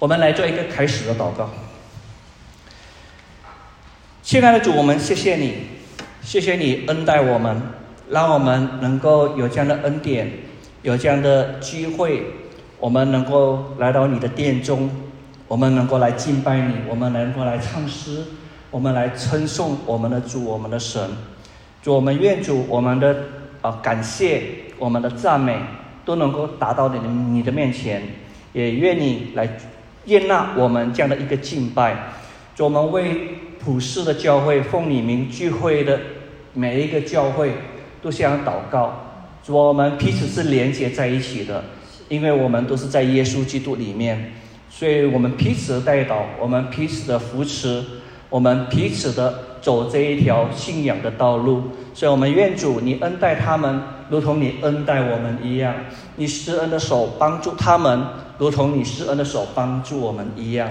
我们来做一个开始的祷告。亲爱的主，我们谢谢你，谢谢你恩待我们，让我们能够有这样的恩典，有这样的机会，我们能够来到你的殿中，我们能够来敬拜你，我们能够来唱诗，我们来称颂我们的主，我们的神。主，我们愿主我们的啊感谢，我们的赞美都能够达到你的你的面前，也愿你来。接纳我们这样的一个敬拜，主，我们为普世的教会、奉你名聚会的每一个教会，都向祷告。我们彼此是连接在一起的，因为我们都是在耶稣基督里面，所以我们彼此的带祷，我们彼此的扶持，我们彼此的走这一条信仰的道路。所以，我们愿主你恩待他们，如同你恩待我们一样，你施恩的手帮助他们。如同你施恩的手帮助我们一样，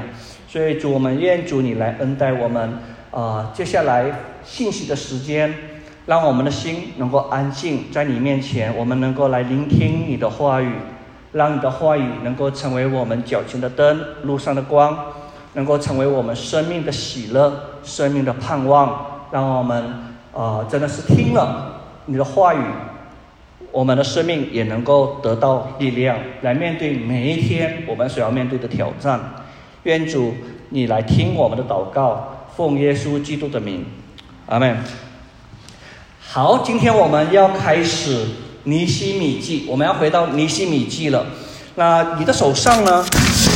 所以主，我们愿主你来恩待我们。啊，接下来信息的时间，让我们的心能够安静在你面前，我们能够来聆听你的话语，让你的话语能够成为我们脚前的灯，路上的光，能够成为我们生命的喜乐，生命的盼望。让我们啊，真的是听了你的话语。我们的生命也能够得到力量，来面对每一天我们所要面对的挑战。愿主你来听我们的祷告，奉耶稣基督的名，阿门。好，今天我们要开始尼西米记，我们要回到尼西米记了。那你的手上呢，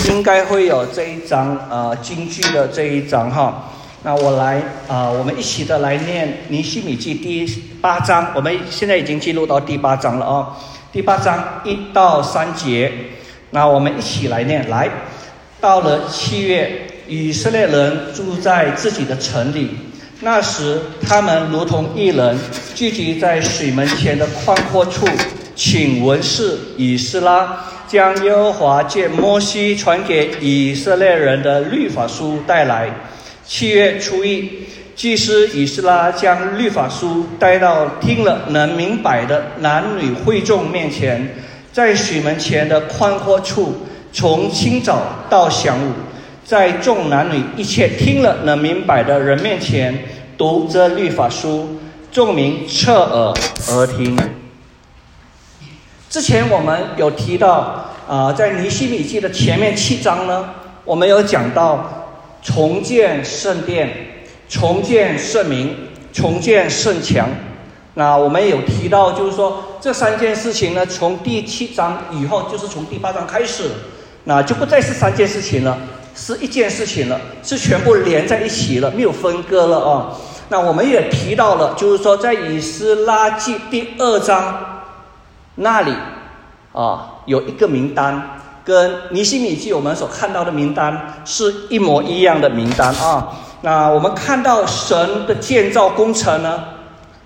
应该会有这一张呃京剧的这一张哈。那我来啊，我们一起的来念《尼西米记》第八章。我们现在已经进入到第八章了啊，第八章一到三节。那我们一起来念。来到了七月，以色列人住在自己的城里。那时，他们如同一人，聚集在水门前的宽阔处，请文士以斯拉将耶和华借摩西传给以色列人的律法书带来。七月初一，祭司以斯拉将律法书带到听了能明白的男女会众面前，在水门前的宽阔处，从清早到晌午，在众男女一切听了能明白的人面前读这律法书，众民侧耳而听。之前我们有提到啊，在尼西米记的前面七章呢，我们有讲到。重建圣殿，重建圣名，重建圣墙。那我们有提到，就是说这三件事情呢，从第七章以后，就是从第八章开始，那就不再是三件事情了，是一件事情了，是全部连在一起了，没有分割了啊。那我们也提到了，就是说在以斯拉记第二章那里啊，有一个名单。跟尼西米记我们所看到的名单是一模一样的名单啊。那我们看到神的建造工程呢，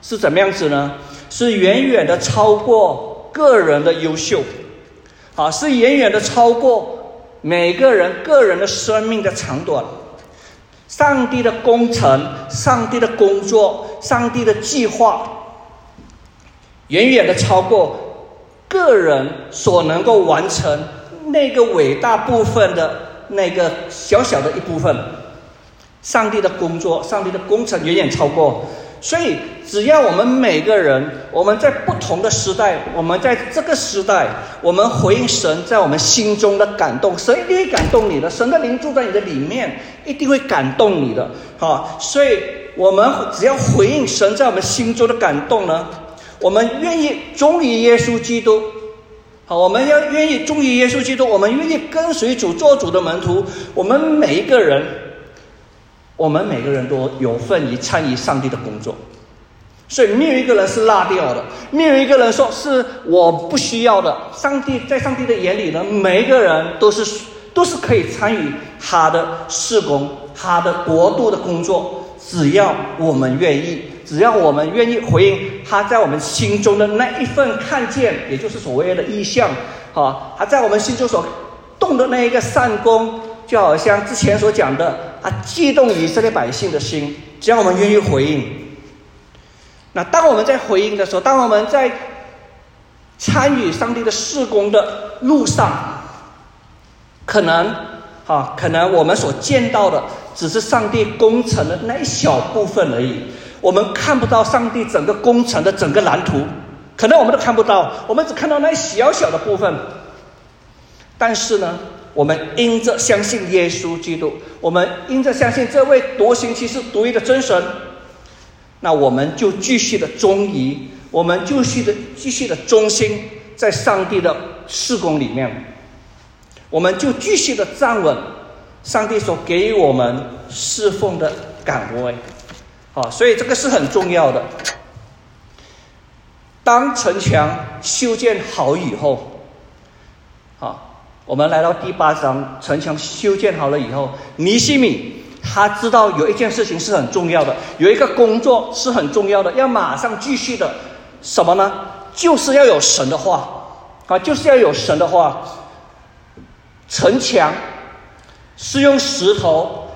是怎么样子呢？是远远的超过个人的优秀，啊，是远远的超过每个人个人的生命的长短。上帝的工程，上帝的工作，上帝的计划，远远的超过个人所能够完成。那个伟大部分的那个小小的一部分，上帝的工作，上帝的工程远远超过。所以，只要我们每个人，我们在不同的时代，我们在这个时代，我们回应神在我们心中的感动，神一定会感动你的。神的灵住在你的里面，一定会感动你的。好，所以我们只要回应神在我们心中的感动呢，我们愿意忠于耶稣基督。好，我们要愿意忠于耶稣基督，我们愿意跟随主做主的门徒。我们每一个人，我们每个人都有份于参与上帝的工作，所以没有一个人是落掉的，没有一个人说是我不需要的。上帝在上帝的眼里呢，每一个人都是都是可以参与他的事工、他的国度的工作，只要我们愿意。只要我们愿意回应他在我们心中的那一份看见，也就是所谓的意向，哈，他在我们心中所动的那一个善功，就好像之前所讲的，他激动以色列百姓的心。只要我们愿意回应，那当我们在回应的时候，当我们在参与上帝的事工的路上，可能哈，可能我们所见到的只是上帝工程的那一小部分而已，我们看不到上帝整个工程的整个蓝图，可能我们都看不到，我们只看到那小小的部分。但是呢，我们因着相信耶稣基督，我们因着相信这位独行其事独一的真神，那我们就继续的忠于，我们就续的继续的忠心在上帝的事工里面。我们就继续的站稳上帝所给予我们侍奉的岗位，啊，所以这个是很重要的。当城墙修建好以后，好，我们来到第八章，城墙修建好了以后，尼西米他知道有一件事情是很重要的，有一个工作是很重要的，要马上继续的，什么呢？就是要有神的话，啊，就是要有神的话。城墙是用石头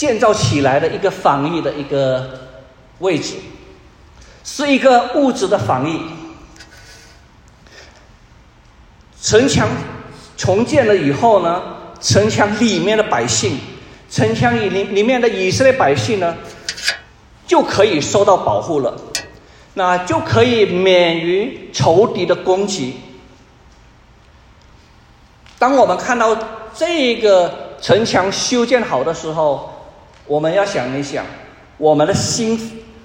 建造起来的一个防御的一个位置，是一个物质的防御。城墙重建了以后呢，城墙里面的百姓，城墙里里里面的以色列百姓呢，就可以受到保护了，那就可以免于仇敌的攻击。当我们看到这个城墙修建好的时候，我们要想一想，我们的心，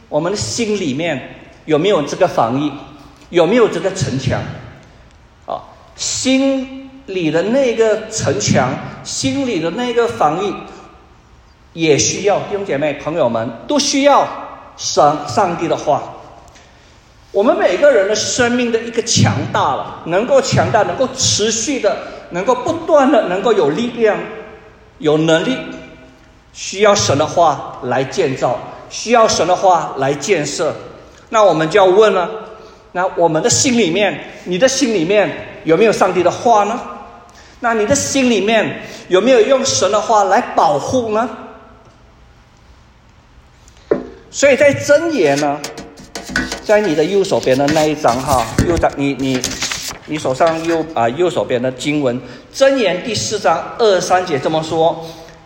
我们的心里面有没有这个防御，有没有这个城墙？啊，心里的那个城墙，心里的那个防御，也需要弟兄姐妹朋友们都需要上上帝的话。我们每个人的生命的一个强大了，能够强大，能够持续的，能够不断的，能够有力量、有能力，需要神的话来建造，需要神的话来建设。那我们就要问了：那我们的心里面，你的心里面有没有上帝的话呢？那你的心里面有没有用神的话来保护呢？所以在箴言呢？在你的右手边的那一张哈，右张你你你手上右啊右手边的经文箴言第四章二三节这么说：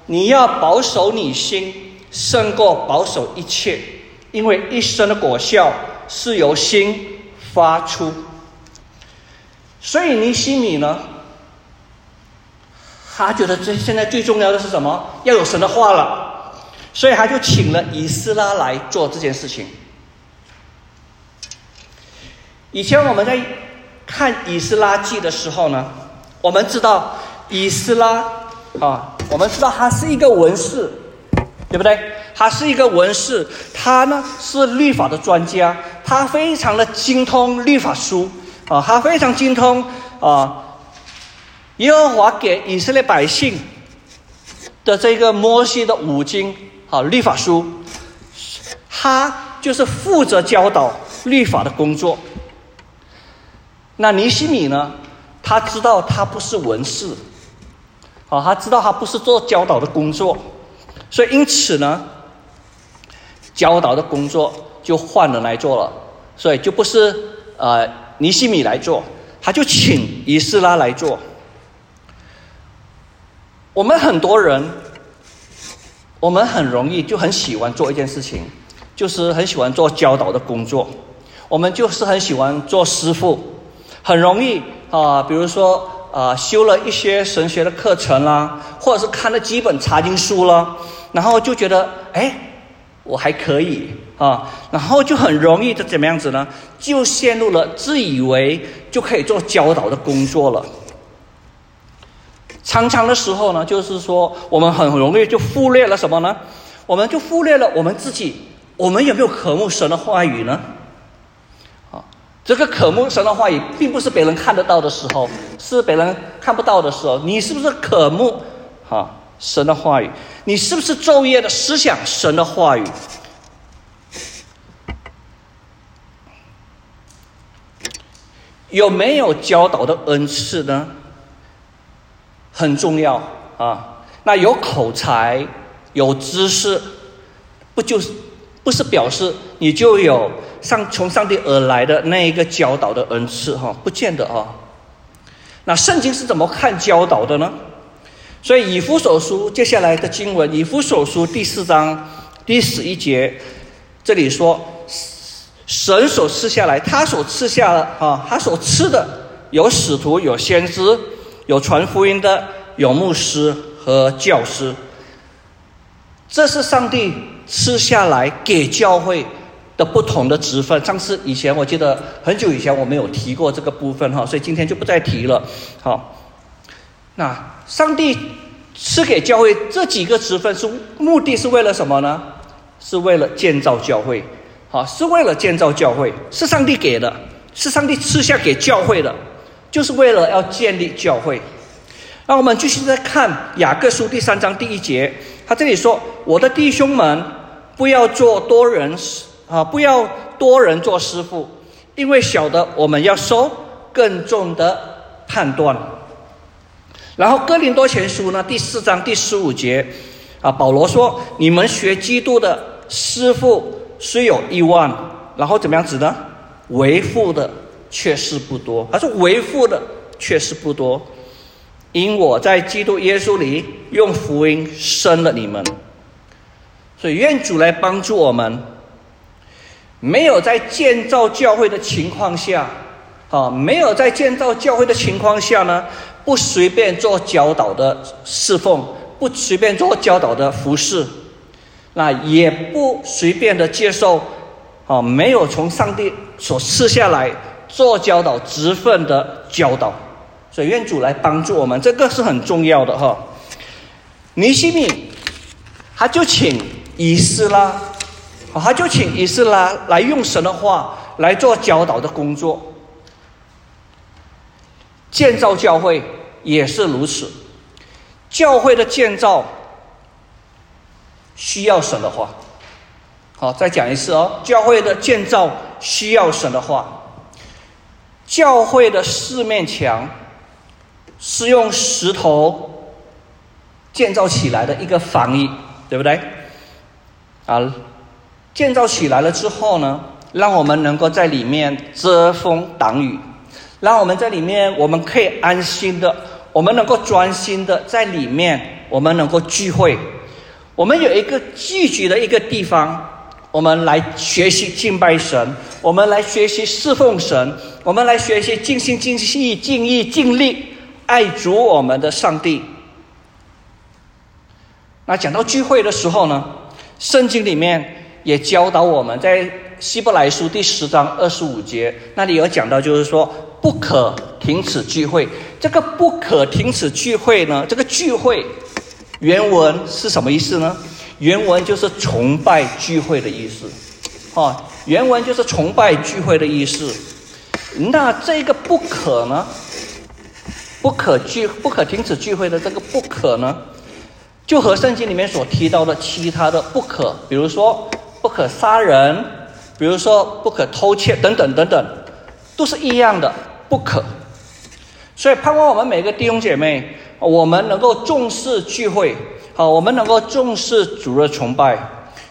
你要保守你心，胜过保守一切，因为一生的果效是由心发出。所以尼西米呢，他觉得这现在最重要的是什么？要有神的话了，所以他就请了以斯拉来做这件事情。以前我们在看《以斯拉记》的时候呢，我们知道以斯拉啊，我们知道他是一个文士，对不对？他是一个文士，他呢是律法的专家，他非常的精通律法书啊，他非常精通啊，耶和华给以色列百姓的这个摩西的五经啊律法书，他就是负责教导律法的工作。那尼西米呢？他知道他不是文士，啊，他知道他不是做教导的工作，所以因此呢，教导的工作就换人来做了，所以就不是呃尼西米来做，他就请以斯拉来做。我们很多人，我们很容易就很喜欢做一件事情，就是很喜欢做教导的工作，我们就是很喜欢做师傅。很容易啊，比如说啊，修了一些神学的课程啦，或者是看了几本查经书了，然后就觉得哎，我还可以啊，然后就很容易的怎么样子呢？就陷入了自以为就可以做教导的工作了。常常的时候呢，就是说我们很容易就忽略了什么呢？我们就忽略了我们自己，我们有没有渴慕神的话语呢？这个渴慕神的话语，并不是别人看得到的时候，是别人看不到的时候。你是不是渴慕哈神的话语？你是不是昼夜的思想神的话语？有没有教导的恩赐呢？很重要啊。那有口才、有知识，不就是不是表示你就有？上从上帝而来的那一个教导的恩赐哈，不见得啊。那圣经是怎么看教导的呢？所以以弗所书接下来的经文，以弗所书第四章第十一节，这里说，神所赐下来，他所赐下的啊，他所赐的有使徒，有先知，有传福音的，有牧师和教师。这是上帝赐下来给教会。的不同的职分，上次以前我记得很久以前我没有提过这个部分哈，所以今天就不再提了。好，那上帝赐给教会这几个职分是目的是为了什么呢？是为了建造教会，好，是为了建造教会，是上帝给的，是上帝赐下给教会的，就是为了要建立教会。那我们继续再看雅各书第三章第一节，他这里说：“我的弟兄们，不要做多人。”啊，不要多人做师傅，因为晓得我们要收更重的判断。然后哥林多前书呢第四章第十五节，啊，保罗说：“你们学基督的师傅虽有一万，然后怎么样子呢？为父的却是不多。他说为父的却是不多，因我在基督耶稣里用福音生了你们。所以愿主来帮助我们。”没有在建造教会的情况下，啊，没有在建造教会的情况下呢，不随便做教导的侍奉，不随便做教导的服饰，那也不随便的接受，啊，没有从上帝所赐下来做教导职分的教导，所以愿主来帮助我们，这个是很重要的哈。尼西米，他就请以斯拉。好，他就请以斯拉来用神的话来做教导的工作，建造教会也是如此。教会的建造需要神的话。好，再讲一次哦，教会的建造需要神的话。教会的四面墙是用石头建造起来的一个防御，对不对？啊。建造起来了之后呢，让我们能够在里面遮风挡雨，让我们在里面我们可以安心的，我们能够专心的在里面，我们能够聚会，我们有一个聚集的一个地方，我们来学习敬拜神，我们来学习侍奉神，我们来学习尽心尽意尽意尽力爱主我们的上帝。那讲到聚会的时候呢，圣经里面。也教导我们在希伯来书第十章二十五节那里有讲到，就是说不可停止聚会。这个不可停止聚会呢，这个聚会原文是什么意思呢？原文就是崇拜聚会的意思。哦，原文就是崇拜聚会的意思。那这个不可呢？不可聚不可停止聚会的这个不可呢，就和圣经里面所提到的其他的不可，比如说。不可杀人，比如说不可偷窃等等等等，都是一样的不可。所以盼望我们每个弟兄姐妹，我们能够重视聚会，好，我们能够重视主日崇拜。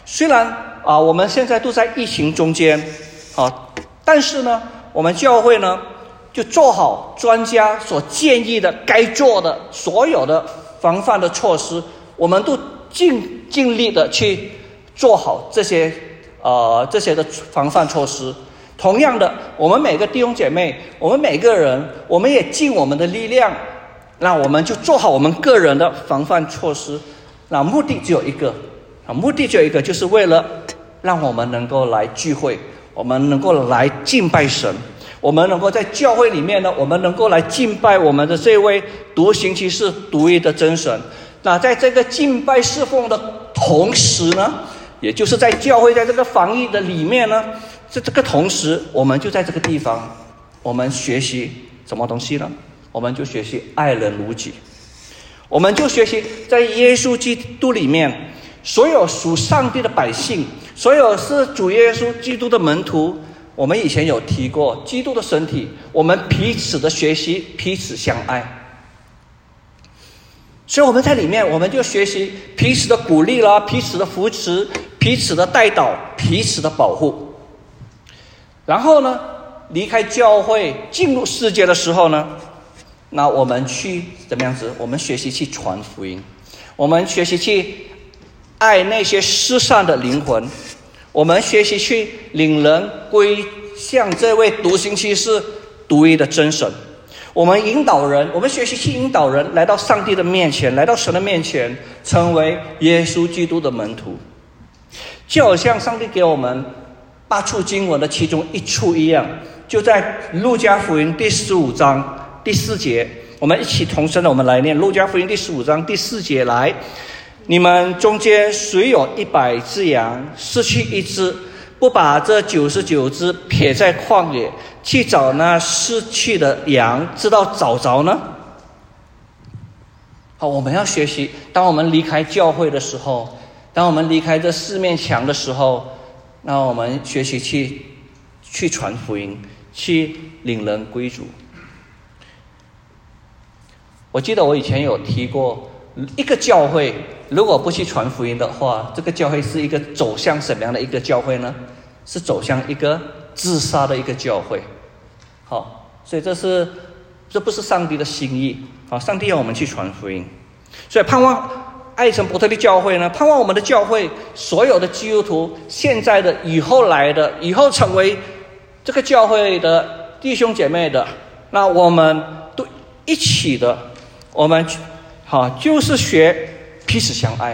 虽然啊，我们现在都在疫情中间，好，但是呢，我们教会呢，就做好专家所建议的该做的所有的防范的措施，我们都尽尽力的去。做好这些，呃，这些的防范措施。同样的，我们每个弟兄姐妹，我们每个人，我们也尽我们的力量，那我们就做好我们个人的防范措施。那目的只有一个，啊，目的只有一个，就是为了让我们能够来聚会，我们能够来敬拜神，我们能够在教会里面呢，我们能够来敬拜我们的这位独行其事、独一的真神。那在这个敬拜侍奉的同时呢？也就是在教会在这个防疫的里面呢，在这个同时，我们就在这个地方，我们学习什么东西呢？我们就学习爱人如己，我们就学习在耶稣基督里面，所有属上帝的百姓，所有是主耶稣基督的门徒，我们以前有提过基督的身体，我们彼此的学习，彼此相爱。所以我们在里面，我们就学习彼此的鼓励啦，彼此的扶持，彼此的带导，彼此的保护。然后呢，离开教会进入世界的时候呢，那我们去怎么样子？我们学习去传福音，我们学习去爱那些失散的灵魂，我们学习去领人归向这位独行其事、独一的真神。我们引导人，我们学习去引导人来到上帝的面前，来到神的面前，成为耶稣基督的门徒，就好像上帝给我们八处经文的其中一处一样，就在路加福音第十五章第四节，我们一起同声的，我们来念路加福音第十五章第四节来：你们中间谁有一百只羊，失去一只？不把这九十九只撇在旷野，去找那失去的羊，直到找着呢？好，我们要学习。当我们离开教会的时候，当我们离开这四面墙的时候，那我们学习去去传福音，去领人归主。我记得我以前有提过，一个教会。如果不去传福音的话，这个教会是一个走向什么样的一个教会呢？是走向一个自杀的一个教会。好，所以这是这不是上帝的心意。好，上帝要我们去传福音，所以盼望爱神伯特利教会呢，盼望我们的教会所有的基督徒，现在的、以后来的、以后成为这个教会的弟兄姐妹的，那我们都一起的，我们好就是学。彼此相爱，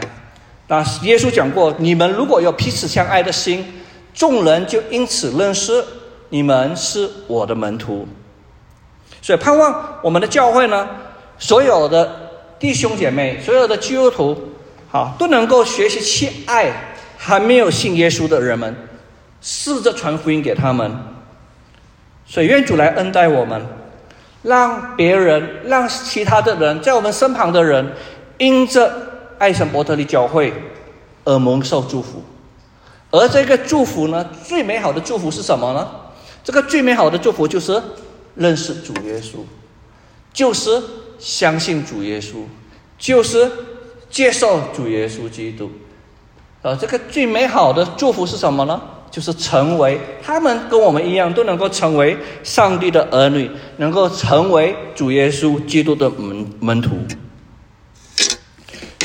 那耶稣讲过：你们如果有彼此相爱的心，众人就因此认识你们是我的门徒。所以盼望我们的教会呢，所有的弟兄姐妹，所有的基督徒，好都能够学习去爱还没有信耶稣的人们，试着传福音给他们。所以愿主来恩待我们，让别人，让其他的人，在我们身旁的人，因着。爱神伯特利教会而蒙受祝福，而这个祝福呢，最美好的祝福是什么呢？这个最美好的祝福就是认识主耶稣，就是相信主耶稣，就是接受主耶稣基督。啊，这个最美好的祝福是什么呢？就是成为他们跟我们一样，都能够成为上帝的儿女，能够成为主耶稣基督的门门徒。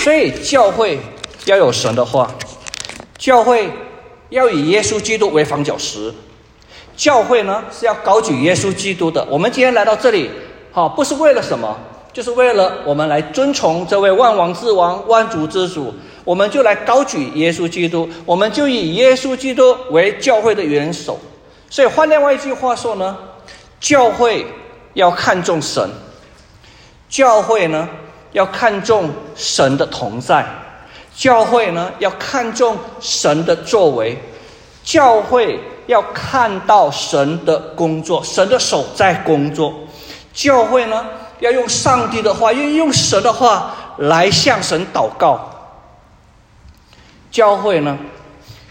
所以教会要有神的话，教会要以耶稣基督为房角石，教会呢是要高举耶稣基督的。我们今天来到这里，好，不是为了什么，就是为了我们来遵从这位万王之王、万主之主，我们就来高举耶稣基督，我们就以耶稣基督为教会的元首。所以换另外一句话说呢，教会要看重神，教会呢。要看重神的同在，教会呢要看重神的作为，教会要看到神的工作，神的手在工作，教会呢要用上帝的话，用用神的话来向神祷告，教会呢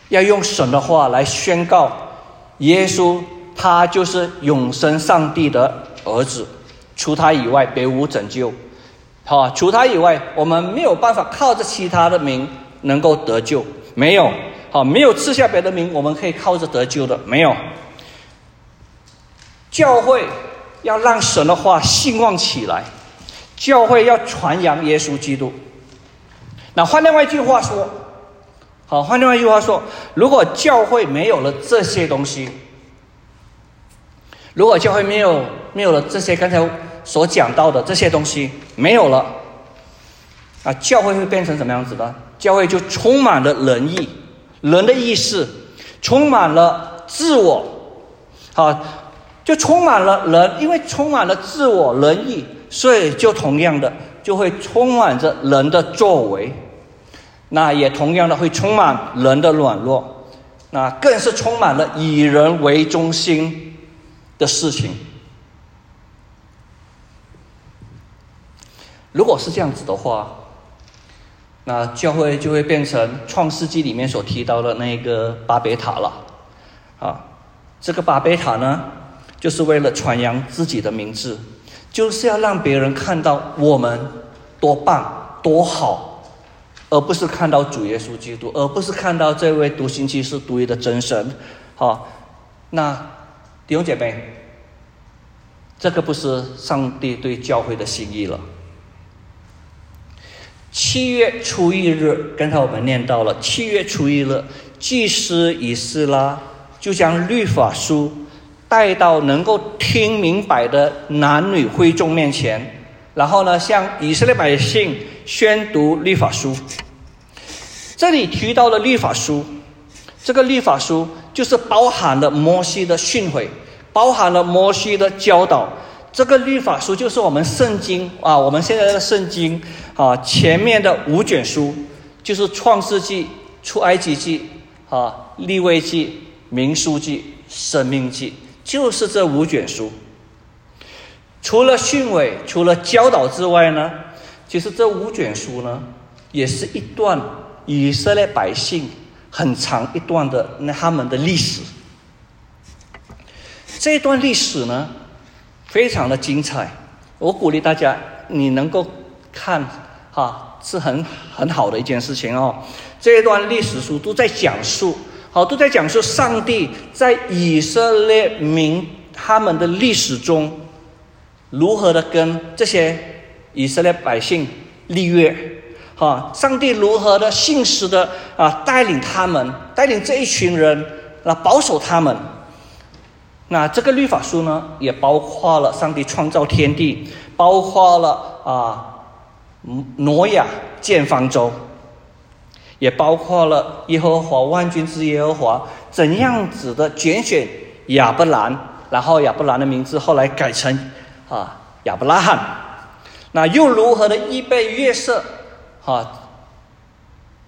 要用神的话来宣告耶稣，他就是永生上帝的儿子，除他以外别无拯救。好，除他以外，我们没有办法靠着其他的名能够得救，没有。好，没有赐下别的名，我们可以靠着得救的，没有。教会要让神的话兴旺起来，教会要传扬耶稣基督。那换另外一句话说，好，换另外一句话说，如果教会没有了这些东西，如果教会没有没有了这些刚才。所讲到的这些东西没有了，啊，教会会变成什么样子呢？教会就充满了仁义，人的意识，充满了自我，好，就充满了人，因为充满了自我仁义，所以就同样的就会充满着人的作为，那也同样的会充满人的软弱，那更是充满了以人为中心的事情。如果是这样子的话，那教会就会变成《创世纪》里面所提到的那个巴别塔了。啊，这个巴别塔呢，就是为了传扬自己的名字，就是要让别人看到我们多棒、多好，而不是看到主耶稣基督，而不是看到这位独行其事、独一的真神。好，那弟兄姐妹，这个不是上帝对教会的心意了。七月初一日，刚才我们念到了，七月初一日，祭司以斯拉就将律法书带到能够听明白的男女会众面前，然后呢，向以色列百姓宣读律法书。这里提到了律法书，这个律法书就是包含了摩西的训诲，包含了摩西的教导。这个律法书就是我们圣经啊，我们现在的圣经啊，前面的五卷书就是创世纪、出埃及记啊、立位记、民书记、生命记，就是这五卷书。除了训诲、除了教导之外呢，其实这五卷书呢，也是一段以色列百姓很长一段的那他们的历史。这段历史呢？非常的精彩，我鼓励大家，你能够看，哈，是很很好的一件事情哦。这一段历史书都在讲述，好，都在讲述上帝在以色列民他们的历史中，如何的跟这些以色列百姓立约，哈，上帝如何的信实的啊带领他们，带领这一群人来保守他们。那这个律法书呢，也包括了上帝创造天地，包括了啊，挪亚建方舟，也包括了耶和华万军之耶和华怎样子的拣选亚伯兰，然后亚伯兰的名字后来改成啊亚伯拉罕，那又如何的预备约瑟啊，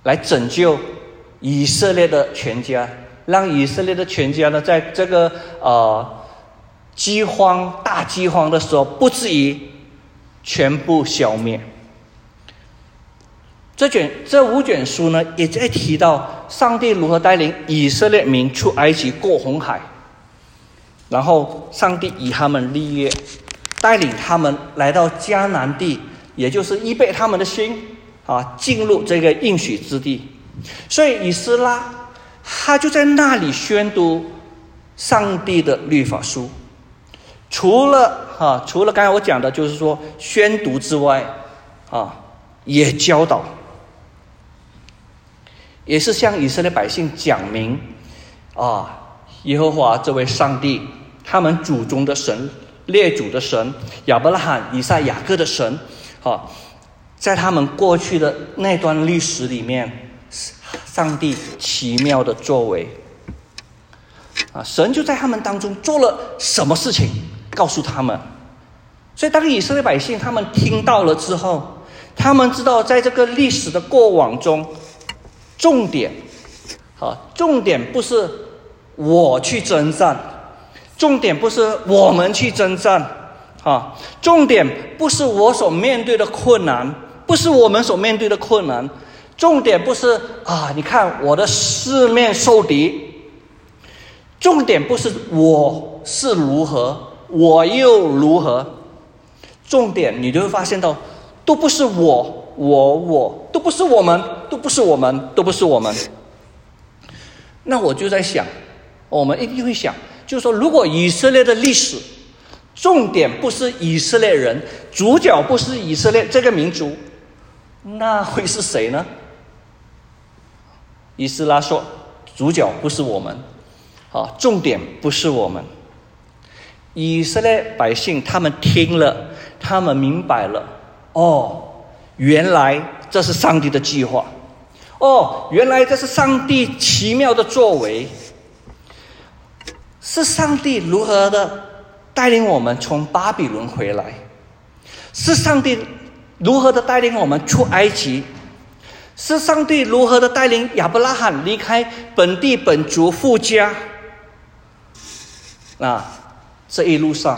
来拯救以色列的全家。让以色列的全家呢，在这个呃饥荒、大饥荒的时候，不至于全部消灭。这卷这五卷书呢，也在提到上帝如何带领以色列民出埃及、过红海，然后上帝以他们立约，带领他们来到迦南地，也就是预备他们的心啊，进入这个应许之地。所以以斯拉。他就在那里宣读上帝的律法书，除了哈，除了刚才我讲的，就是说宣读之外，啊，也教导，也是向以色列百姓讲明，啊，耶和华这位上帝，他们祖宗的神，列祖的神，亚伯拉罕、以撒、雅各的神，啊，在他们过去的那段历史里面。上帝奇妙的作为啊，神就在他们当中做了什么事情，告诉他们。所以，当以色列百姓他们听到了之后，他们知道在这个历史的过往中，重点啊，重点不是我去征战，重点不是我们去征战啊，重点不是我所面对的困难，不是我们所面对的困难。重点不是啊，你看我的四面受敌。重点不是我是如何，我又如何。重点你就会发现到，都不是我，我我都不是我们，都不是我们，都不是我们。那我就在想，我们一定会想，就说，如果以色列的历史重点不是以色列人，主角不是以色列这个民族，那会是谁呢？以斯拉说：“主角不是我们，啊，重点不是我们。以色列百姓他们听了，他们明白了，哦，原来这是上帝的计划，哦，原来这是上帝奇妙的作为，是上帝如何的带领我们从巴比伦回来，是上帝如何的带领我们出埃及。”是上帝如何的带领亚伯拉罕离开本地本族富家？那这一路上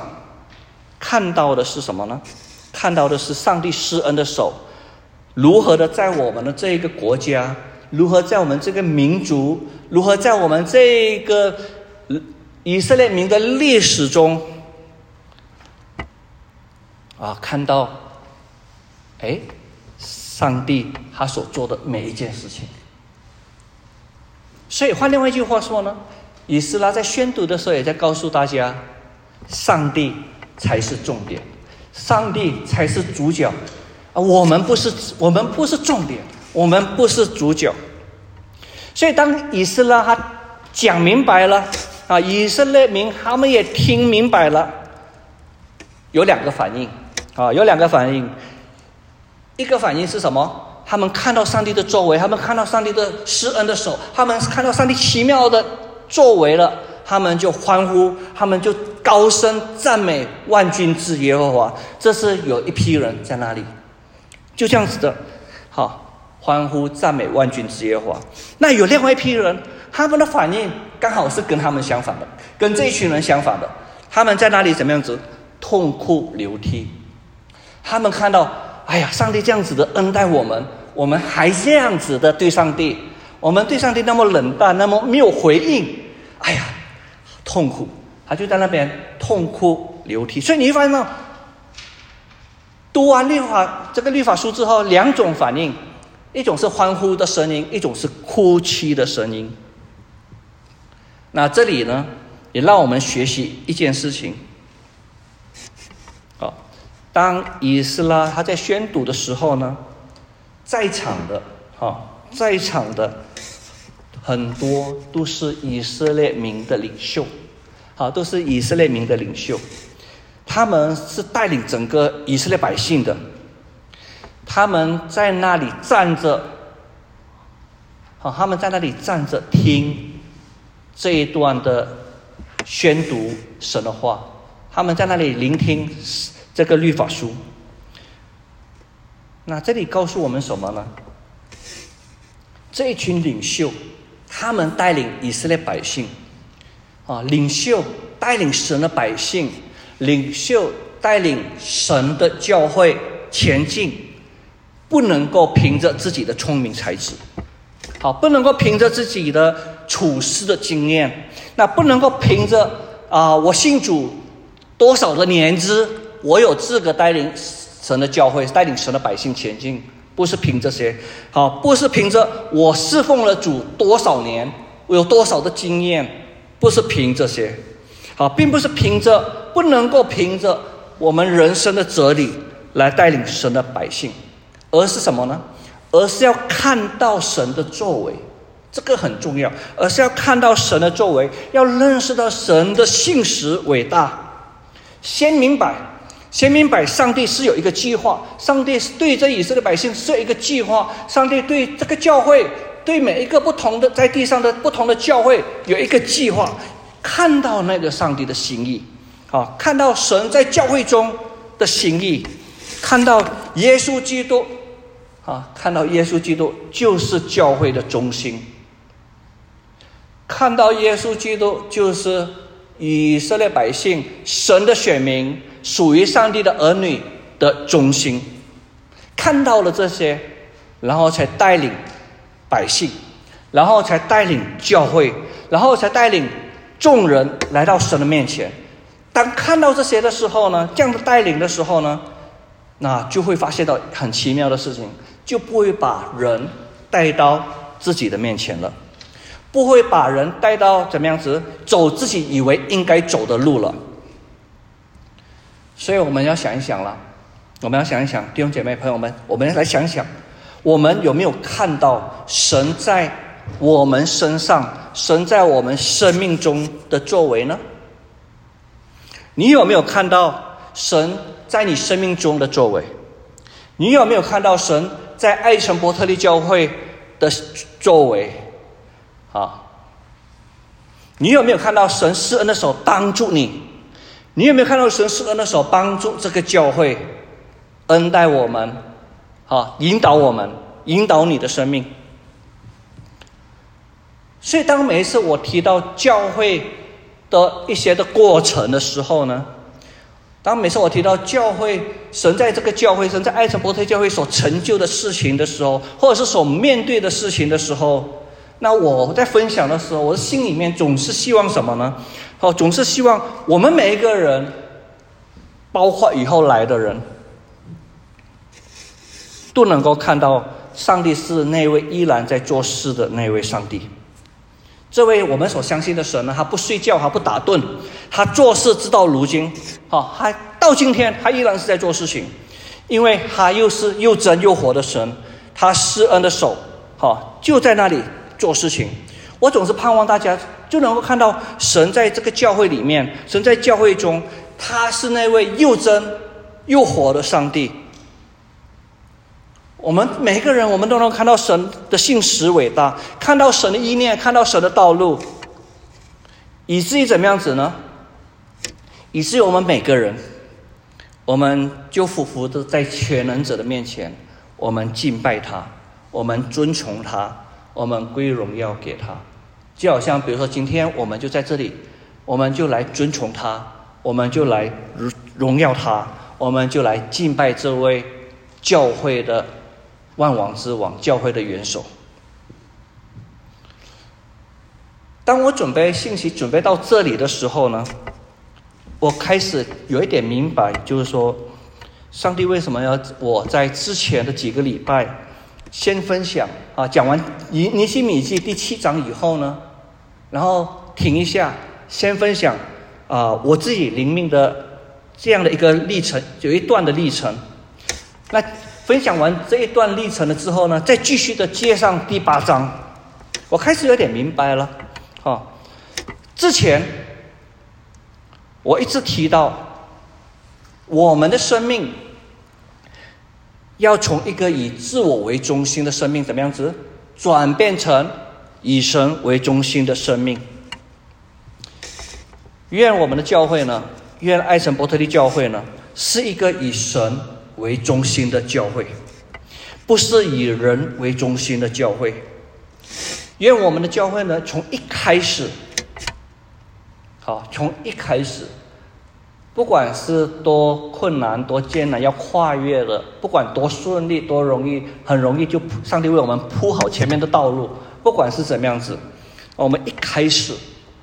看到的是什么呢？看到的是上帝施恩的手，如何的在我们的这个国家，如何在我们这个民族，如何在我们这个以色列民的历史中啊，看到，哎。上帝他所做的每一件事情，所以换另外一句话说呢，以斯拉在宣读的时候也在告诉大家，上帝才是重点，上帝才是主角啊！我们不是，我们不是重点，我们不是主角。所以，当以色列他讲明白了啊，以色列民他们也听明白了，有两个反应啊，有两个反应。一个反应是什么？他们看到上帝的作为，他们看到上帝的施恩的手，他们看到上帝奇妙的作为了，他们就欢呼，他们就高声赞美万军之耶和华。这是有一批人在那里，就这样子的，好欢呼赞美万军之耶和华。那有另外一批人，他们的反应刚好是跟他们相反的，跟这一群人相反的。他们在那里怎么样子？痛哭流涕。他们看到。哎呀，上帝这样子的恩待我们，我们还这样子的对上帝，我们对上帝那么冷淡，那么没有回应，哎呀，痛苦，他就在那边痛哭流涕。所以你会发现到，读完律法这个律法书之后，两种反应，一种是欢呼的声音，一种是哭泣的声音。那这里呢，也让我们学习一件事情。好当以斯拉他在宣读的时候呢，在场的哈，在场的很多都是以色列民的领袖，好，都是以色列民的领袖，他们是带领整个以色列百姓的，他们在那里站着，好，他们在那里站着听这一段的宣读神的话，他们在那里聆听。这个律法书，那这里告诉我们什么呢？这一群领袖，他们带领以色列百姓，啊，领袖带领神的百姓，领袖带领神的教会前进，不能够凭着自己的聪明才智，好，不能够凭着自己的处事的经验，那不能够凭着啊，我信主多少的年资。我有资格带领神的教会，带领神的百姓前进，不是凭这些，好，不是凭着我侍奉了主多少年，我有多少的经验，不是凭这些，好，并不是凭着，不能够凭着我们人生的哲理来带领神的百姓，而是什么呢？而是要看到神的作为，这个很重要，而是要看到神的作为，要认识到神的信实伟大，先明白。先明白，上帝是有一个计划，上帝是对这以色列百姓是一个计划，上帝对这个教会，对每一个不同的在地上的不同的教会有一个计划，看到那个上帝的心意，啊，看到神在教会中的心意，看到耶稣基督，啊，看到耶稣基督就是教会的中心，看到耶稣基督就是以色列百姓神的选民。属于上帝的儿女的中心，看到了这些，然后才带领百姓，然后才带领教会，然后才带领众人来到神的面前。当看到这些的时候呢，这样的带领的时候呢，那就会发现到很奇妙的事情，就不会把人带到自己的面前了，不会把人带到怎么样子走自己以为应该走的路了。所以我们要想一想了，我们要想一想，弟兄姐妹朋友们，我们来想一想，我们有没有看到神在我们身上，神在我们生命中的作为呢？你有没有看到神在你生命中的作为？你有没有看到神在爱城伯特利教会的作为？啊，你有没有看到神施恩的手帮助你？你有没有看到神施恩的手帮助这个教会，恩待我们，啊，引导我们，引导你的生命。所以，当每一次我提到教会的一些的过程的时候呢，当每次我提到教会神在这个教会，神在爱城伯特教会所成就的事情的时候，或者是所面对的事情的时候，那我在分享的时候，我的心里面总是希望什么呢？哦，总是希望我们每一个人，包括以后来的人，都能够看到上帝是那位依然在做事的那位上帝。这位我们所相信的神呢，他不睡觉，他不打盹，他做事直到如今，好，还到今天，他依然是在做事情，因为他又是又真又活的神，他施恩的手，好，就在那里做事情。我总是盼望大家就能够看到神在这个教会里面，神在教会中，他是那位又真又活的上帝。我们每个人，我们都能看到神的信实伟大，看到神的意念，看到神的道路，以至于怎么样子呢？以至于我们每个人，我们就匍匐的在全能者的面前，我们敬拜他，我们尊崇他，我们归荣耀给他。就好像比如说，今天我们就在这里，我们就来尊崇他，我们就来荣荣耀他，我们就来敬拜这位教会的。万王之王，教会的元首。当我准备信息准备到这里的时候呢，我开始有一点明白，就是说，上帝为什么要我在之前的几个礼拜先分享啊？讲完尼尼西米记第七章以后呢，然后停一下，先分享啊我自己灵命的这样的一个历程，有一段的历程，那。分享完这一段历程了之后呢，再继续的接上第八章，我开始有点明白了。哈，之前我一直提到，我们的生命要从一个以自我为中心的生命怎么样子，转变成以神为中心的生命。愿我们的教会呢，愿爱神伯特利教会呢，是一个以神。为中心的教会，不是以人为中心的教会。愿我们的教会呢，从一开始，好，从一开始，不管是多困难、多艰难要跨越的，不管多顺利、多容易，很容易就上帝为我们铺好前面的道路。不管是怎么样子，我们一开始，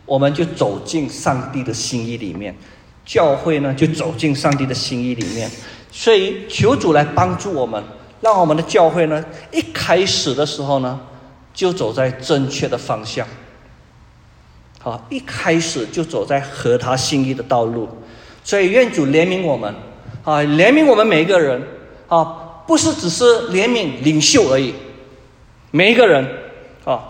我们就走进上帝的心意里面，教会呢就走进上帝的心意里面。所以求主来帮助我们，让我们的教会呢，一开始的时候呢，就走在正确的方向。好，一开始就走在合他心意的道路。所以愿主怜悯我们，啊，怜悯我们每一个人，啊，不是只是怜悯领袖而已，每一个人，啊，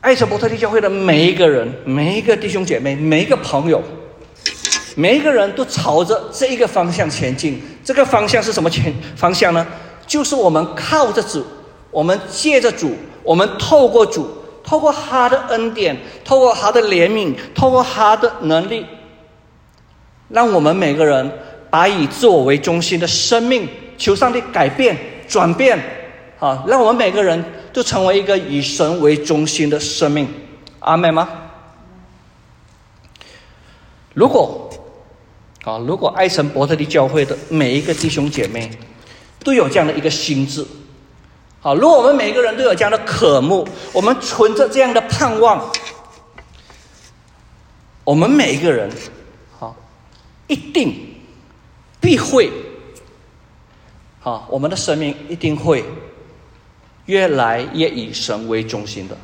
爱神伯特利教会的每一个人，每一个弟兄姐妹，每一个朋友。每一个人都朝着这一个方向前进，这个方向是什么前方向呢？就是我们靠着主，我们借着主，我们透过主，透过他的恩典，透过他的怜悯，透过他的能力，让我们每个人把以自我为中心的生命，求上帝改变、转变，啊，让我们每个人都成为一个以神为中心的生命。阿妹吗？如果。啊！如果爱神伯特利教会的每一个弟兄姐妹都有这样的一个心智，好，如果我们每一个人都有这样的渴慕，我们存着这样的盼望，我们每一个人，好，一定必会，好，我们的生命一定会越来越以神为中心的，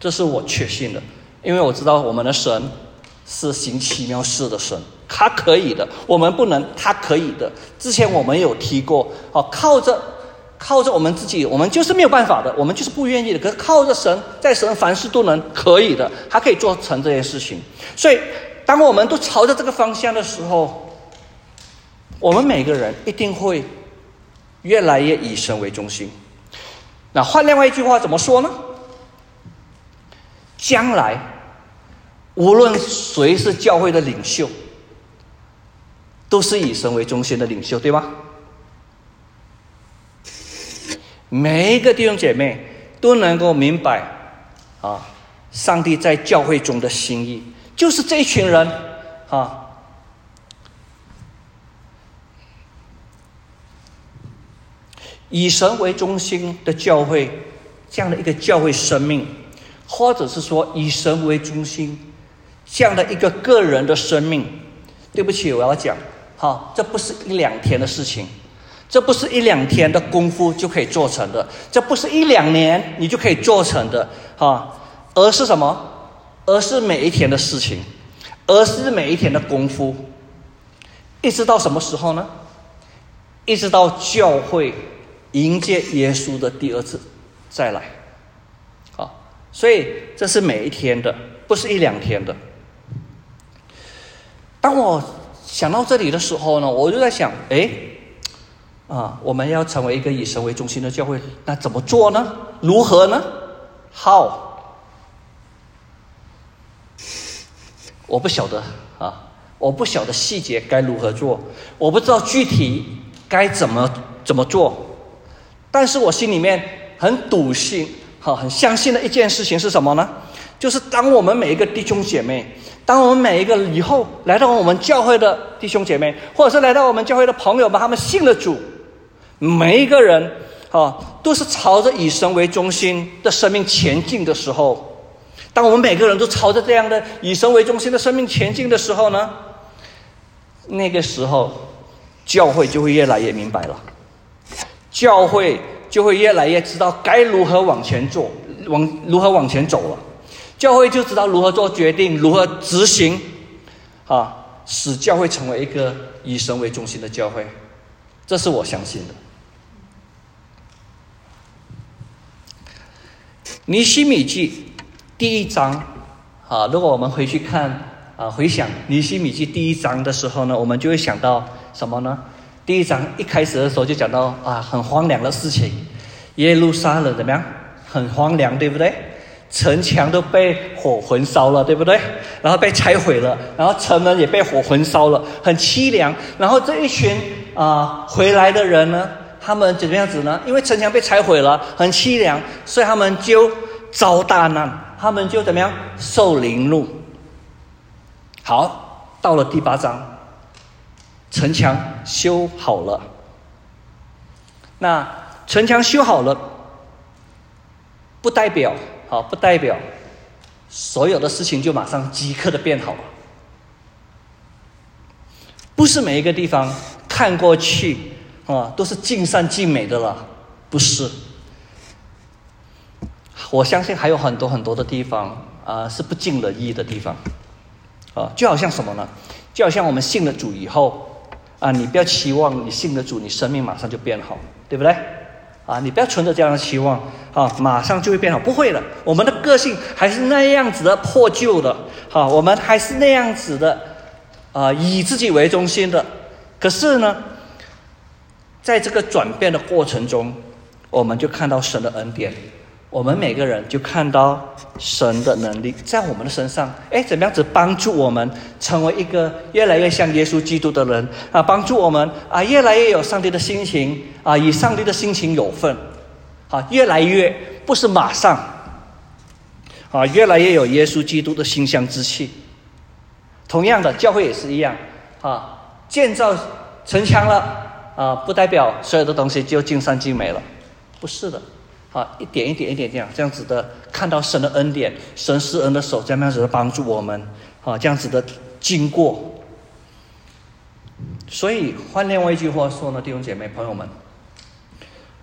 这是我确信的，因为我知道我们的神是行奇妙事的神。他可以的，我们不能；他可以的。之前我们有提过，哦，靠着靠着我们自己，我们就是没有办法的，我们就是不愿意的。可是靠着神，在神凡事都能可以的，他可以做成这件事情。所以，当我们都朝着这个方向的时候，我们每个人一定会越来越以神为中心。那换另外一句话怎么说呢？将来，无论谁是教会的领袖。都是以神为中心的领袖，对吗？每一个弟兄姐妹都能够明白啊，上帝在教会中的心意，就是这一群人啊，以神为中心的教会，这样的一个教会生命，或者是说以神为中心这样的一个个人的生命。对不起，我要讲。哈，这不是一两天的事情，这不是一两天的功夫就可以做成的，这不是一两年你就可以做成的，哈，而是什么？而是每一天的事情，而是每一天的功夫，一直到什么时候呢？一直到教会迎接耶稣的第二次再来，啊，所以这是每一天的，不是一两天的。当我想到这里的时候呢，我就在想，哎。啊，我们要成为一个以神为中心的教会，那怎么做呢？如何呢？How？我不晓得啊，我不晓得细节该如何做，我不知道具体该怎么怎么做。但是我心里面很笃信，哈，很相信的一件事情是什么呢？就是当我们每一个弟兄姐妹，当我们每一个以后来到我们教会的弟兄姐妹，或者是来到我们教会的朋友们，他们信了主。每一个人，啊，都是朝着以神为中心的生命前进的时候。当我们每个人都朝着这样的以神为中心的生命前进的时候呢，那个时候，教会就会越来越明白了，教会就会越来越知道该如何往前做，往如何往前走了。教会就知道如何做决定，如何执行，啊，使教会成为一个以神为中心的教会。这是我相信的。尼西米记第一章，啊，如果我们回去看啊，回想尼西米记第一章的时候呢，我们就会想到什么呢？第一章一开始的时候就讲到啊，很荒凉的事情，耶路撒冷怎么样？很荒凉，对不对？城墙都被火焚烧了，对不对？然后被拆毁了，然后城门也被火焚烧了，很凄凉。然后这一群啊回来的人呢？他们怎么样子呢？因为城墙被拆毁了，很凄凉，所以他们就遭大难，他们就怎么样受凌辱。好，到了第八章，城墙修好了。那城墙修好了，不代表好，不代表所有的事情就马上即刻的变好了。不是每一个地方看过去。啊，都是尽善尽美的了，不是？我相信还有很多很多的地方啊，是不尽人意的地方。啊，就好像什么呢？就好像我们信了主以后，啊，你不要期望你信了主，你生命马上就变好，对不对？啊，你不要存着这样的期望，啊，马上就会变好，不会的。我们的个性还是那样子的破旧的，好，我们还是那样子的，啊，以自己为中心的。可是呢？在这个转变的过程中，我们就看到神的恩典，我们每个人就看到神的能力在我们的身上。哎，怎么样子帮助我们成为一个越来越像耶稣基督的人啊？帮助我们啊，越来越有上帝的心情啊，以上帝的心情有份啊，越来越不是马上啊，越来越有耶稣基督的馨香之气。同样的，教会也是一样啊，建造城墙了。啊，不代表所有的东西就尽善尽美了，不是的，啊，一点一点一点这样这样子的看到神的恩典，神施恩的手这样子的帮助我们，啊，这样子的经过。所以换另外一句话说呢，弟兄姐妹朋友们，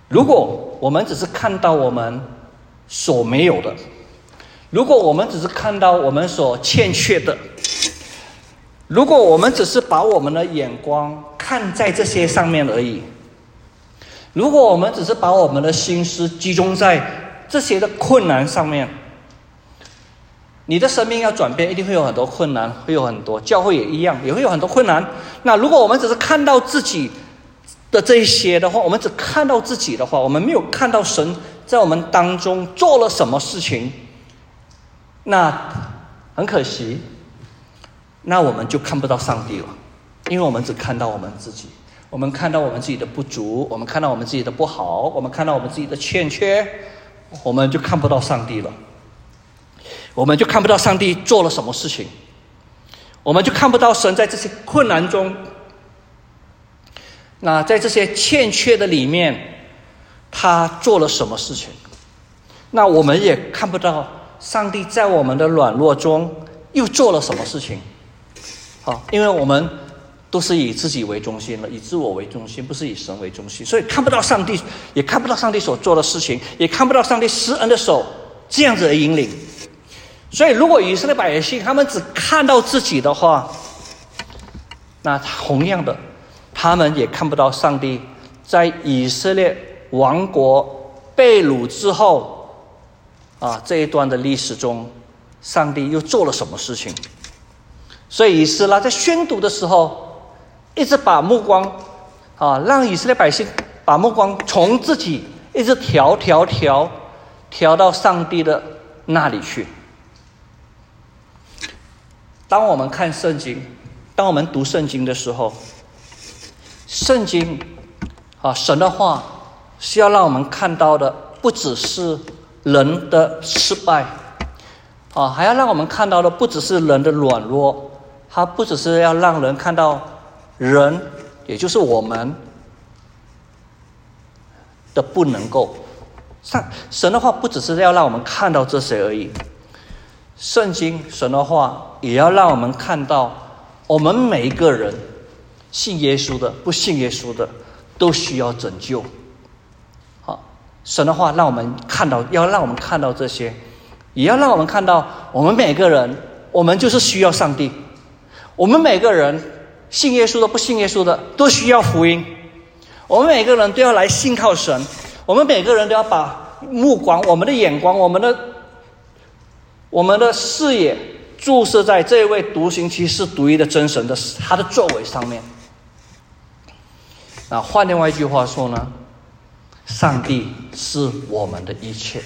如果我们只是看到我们所没有的，如果我们只是看到我们所欠缺的。如果我们只是把我们的眼光看在这些上面而已，如果我们只是把我们的心思集中在这些的困难上面，你的生命要转变，一定会有很多困难，会有很多教会也一样，也会有很多困难。那如果我们只是看到自己的这一些的话，我们只看到自己的话，我们没有看到神在我们当中做了什么事情，那很可惜。那我们就看不到上帝了，因为我们只看到我们自己，我们看到我们自己的不足，我们看到我们自己的不好，我们看到我们自己的欠缺，我们就看不到上帝了，我们就看不到上帝做了什么事情，我们就看不到神在这些困难中，那在这些欠缺的里面，他做了什么事情，那我们也看不到上帝在我们的软弱中又做了什么事情。好，因为我们都是以自己为中心了，以自我为中心，不是以神为中心，所以看不到上帝，也看不到上帝所做的事情，也看不到上帝施恩的手这样子的引领。所以，如果以色列百姓他们只看到自己的话，那同样的，他们也看不到上帝在以色列王国被掳之后啊这一段的历史中，上帝又做了什么事情。所以，以斯拉在宣读的时候。一直把目光，啊，让以色列百姓把目光从自己一直调调调，调到上帝的那里去。当我们看圣经，当我们读圣经的时候，圣经，啊，神的话是要让我们看到的，不只是人的失败，啊，还要让我们看到的不只是人的软弱，它不只是要让人看到。人，也就是我们的不能够上神的话，不只是要让我们看到这些而已。圣经神的话，也要让我们看到，我们每一个人信耶稣的、不信耶稣的，都需要拯救。好，神的话让我们看到，要让我们看到这些，也要让我们看到，我们每个人，我们就是需要上帝。我们每个人。信耶稣的、不信耶稣的，都需要福音。我们每个人都要来信靠神。我们每个人都要把目光、我们的眼光、我们的、我们的视野注视在这位独行其是、独一的真神的他的作为上面。那换另外一句话说呢？上帝是我们的一切。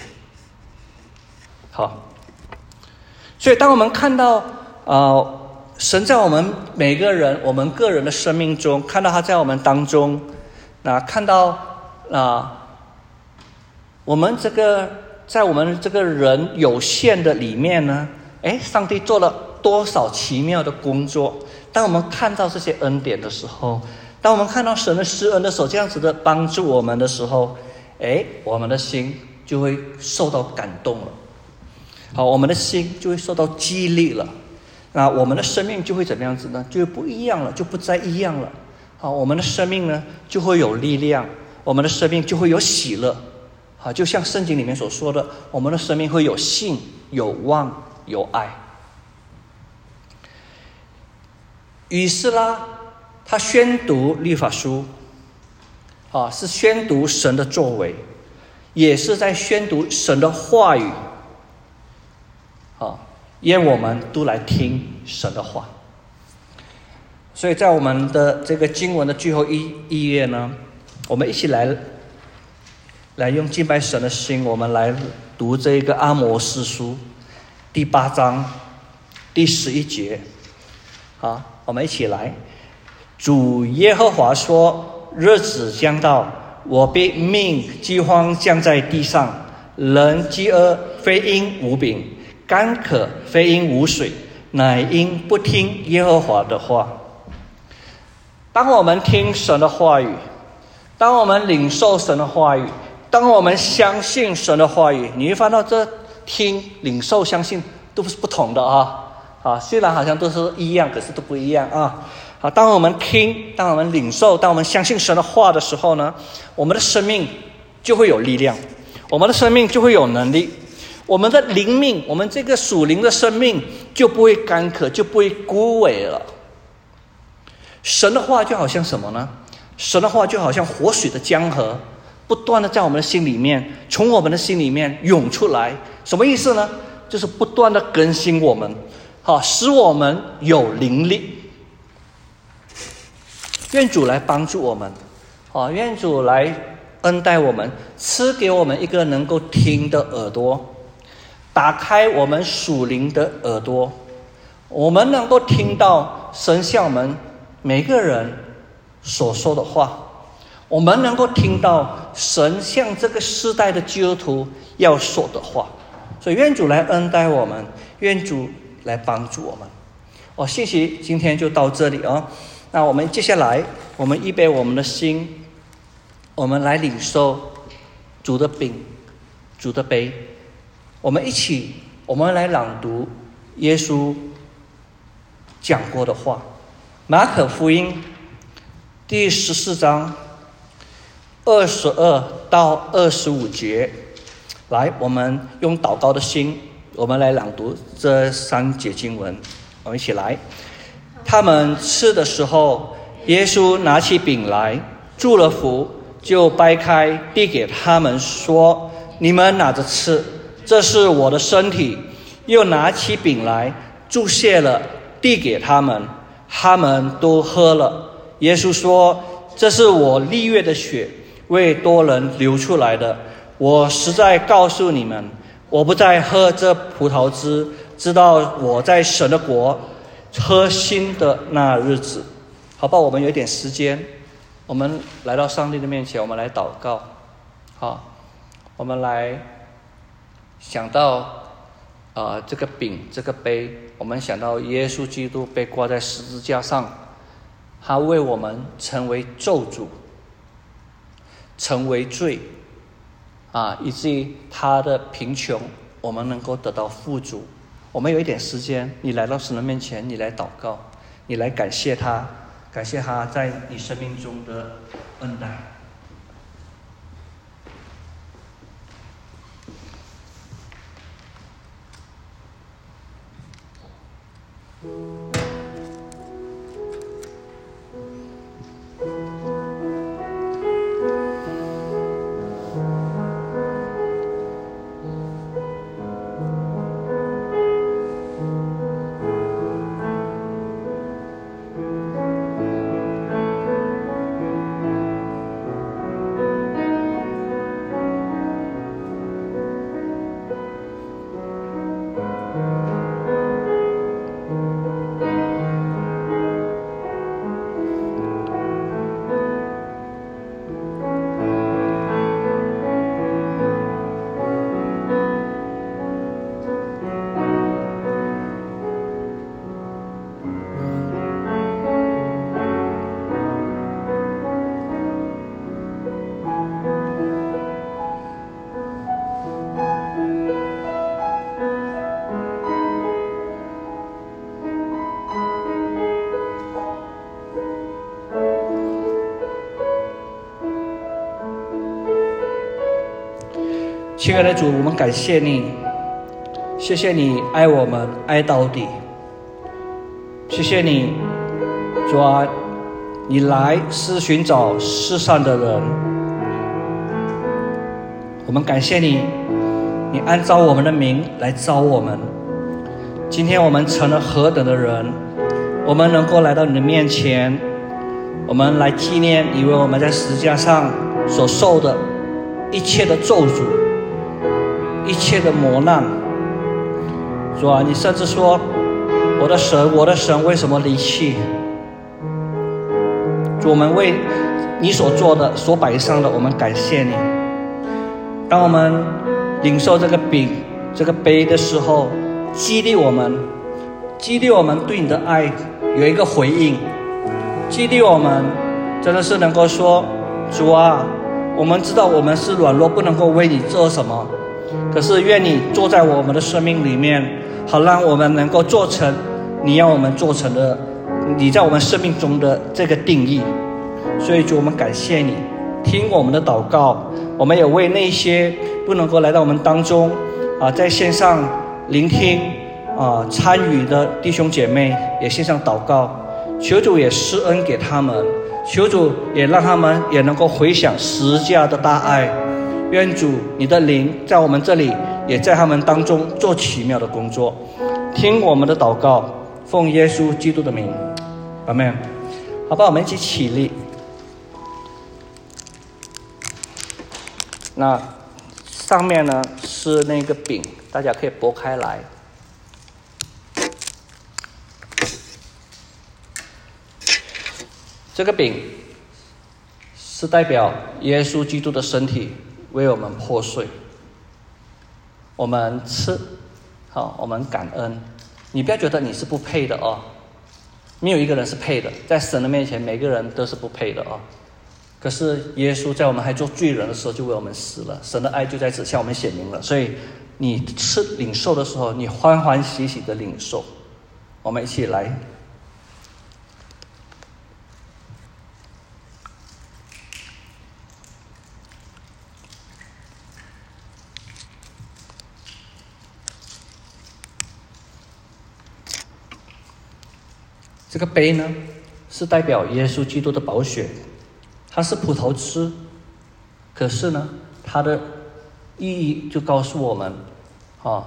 好，所以当我们看到啊。神在我们每个人、我们个人的生命中，看到他在我们当中，那看到啊，我们这个在我们这个人有限的里面呢，哎，上帝做了多少奇妙的工作？当我们看到这些恩典的时候，当我们看到神的施恩的手这样子的帮助我们的时候，哎，我们的心就会受到感动了。好，我们的心就会受到激励了。那我们的生命就会怎么样子呢？就不一样了，就不再一样了。好，我们的生命呢就会有力量，我们的生命就会有喜乐。好，就像圣经里面所说的，我们的生命会有信、有望、有爱。于是啦，他宣读律法书，啊，是宣读神的作为，也是在宣读神的话语。啊。愿我们都来听神的话。所以在我们的这个经文的最后一一页呢，我们一起来，来用敬拜神的心，我们来读这个阿摩斯书第八章第十一节。好，我们一起来。主耶和华说：“日子将到，我必命饥荒降在地上，人饥饿非因无饼。”干渴非因无水，乃因不听耶和华的话。当我们听神的话语，当我们领受神的话语，当我们相信神的话语，你会发现这听、领受、相信都是不同的啊！啊，虽然好像都是一样，可是都不一样啊！好，当我们听，当我们领受，当我们相信神的话的时候呢，我们的生命就会有力量，我们的生命就会有能力。我们的灵命，我们这个属灵的生命就不会干渴，就不会枯萎了。神的话就好像什么呢？神的话就好像活水的江河，不断的在我们的心里面，从我们的心里面涌出来。什么意思呢？就是不断的更新我们，好，使我们有灵力。愿主来帮助我们，好，愿主来恩待我们，赐给我们一个能够听的耳朵。打开我们属灵的耳朵，我们能够听到神向我们每个人所说的话，我们能够听到神向这个时代的基督徒要说的话。所以愿主来恩待我们，愿主来帮助我们。哦，信息今天就到这里哦。那我们接下来，我们预备我们的心，我们来领受主的饼，主的杯。我们一起，我们来朗读耶稣讲过的话。马可福音第十四章二十二到二十五节，来，我们用祷告的心，我们来朗读这三节经文。我们一起来。他们吃的时候，耶稣拿起饼来，祝了福，就掰开，递给他们说：“你们拿着吃，这是我的身体。”又拿起饼来，祝谢了，递给他们。他们都喝了。耶稣说：“这是我立约的血，为多人流出来的。我实在告诉你们，我不再喝这葡萄汁，直到我在神的国喝新的那日子。”好吧，我们有点时间，我们来到上帝的面前，我们来祷告。好，我们来想到。啊，这个饼，这个杯，我们想到耶稣基督被挂在十字架上，他为我们成为咒诅，成为罪，啊，以至于他的贫穷，我们能够得到富足。我们有一点时间，你来到神的面前，你来祷告，你来感谢他，感谢他在你生命中的恩待。亲爱的主，我们感谢你，谢谢你爱我们爱到底，谢谢你，主啊，你来是寻找世上的人，我们感谢你，你按照我们的名来招我们，今天我们成了何等的人，我们能够来到你的面前，我们来纪念你为我们在十字架上所受的一切的咒诅。一切的磨难，是吧？你甚至说：“我的神，我的神，为什么离弃？”主，我们为你所做的、所摆上的，我们感谢你。当我们领受这个饼、这个杯的时候，激励我们，激励我们对你的爱有一个回应，激励我们真的是能够说：“主啊，我们知道我们是软弱，不能够为你做什么。”可是，愿你坐在我们的生命里面，好让我们能够做成你要我们做成的，你在我们生命中的这个定义。所以，主，我们感谢你，听我们的祷告。我们也为那些不能够来到我们当中啊，在线上聆听啊参与的弟兄姐妹，也献上祷告，求主也施恩给他们，求主也让他们也能够回想十架的大爱。愿主你的灵在我们这里，也在他们当中做奇妙的工作。听我们的祷告，奉耶稣基督的名，阿门。好吧，我们一起起立。那上面呢是那个饼，大家可以拨开来。这个饼是代表耶稣基督的身体。为我们破碎，我们吃，好，我们感恩。你不要觉得你是不配的哦，没有一个人是配的，在神的面前，每个人都是不配的哦。可是耶稣在我们还做罪人的时候，就为我们死了，神的爱就在此向我们显明了。所以你吃领受的时候，你欢欢喜喜的领受。我们一起来。这个杯呢，是代表耶稣基督的宝血，它是葡萄汁，可是呢，它的意义就告诉我们，啊，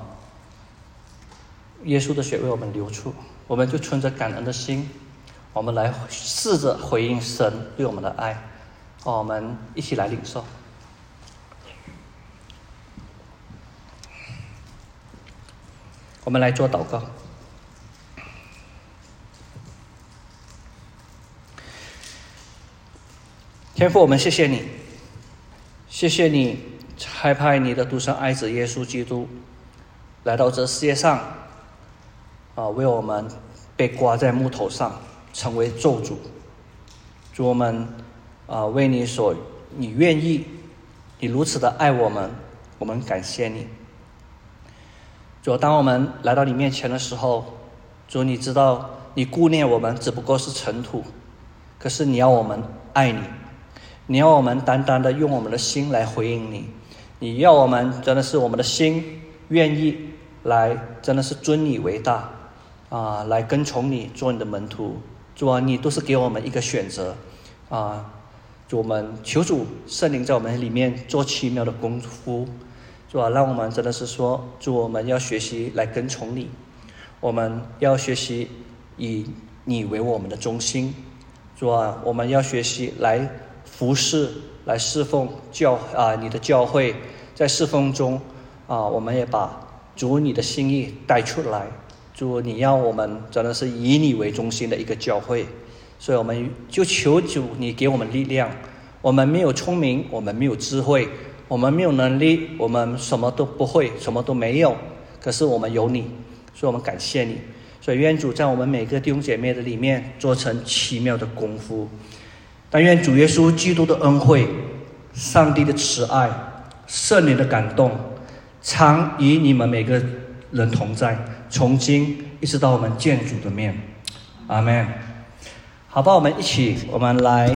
耶稣的血为我们流出，我们就存着感恩的心，我们来试着回应神对我们的爱，我们一起来领受。我们来做祷告。天父，我们谢谢你，谢谢你差派你的独生爱子耶稣基督来到这世界上，啊，为我们被挂在木头上，成为咒诅。主我们啊，为你所你愿意，你如此的爱我们，我们感谢你。主，当我们来到你面前的时候，主，你知道你顾念我们只不过是尘土，可是你要我们爱你，你要我们单单的用我们的心来回应你，你要我们真的是我们的心愿意来，真的是尊你为大啊，来跟从你做你的门徒。主啊，你都是给我们一个选择啊，主我们求主圣灵在我们里面做奇妙的功夫。主啊，让我们真的是说，主我们要学习来跟从你，我们要学习以你为我们的中心。主啊，我们要学习来服侍、来侍奉教啊你的教会，在侍奉中啊，我们也把主你的心意带出来。主，你要我们真的是以你为中心的一个教会，所以我们就求主你给我们力量。我们没有聪明，我们没有智慧。我们没有能力，我们什么都不会，什么都没有。可是我们有你，所以我们感谢你。所以愿主在我们每个弟兄姐妹的里面做成奇妙的功夫。但愿主耶稣基督的恩惠、上帝的慈爱、圣灵的感动，常与你们每个人同在，从今一直到我们见主的面。阿门。好吧，我们一起，我们来。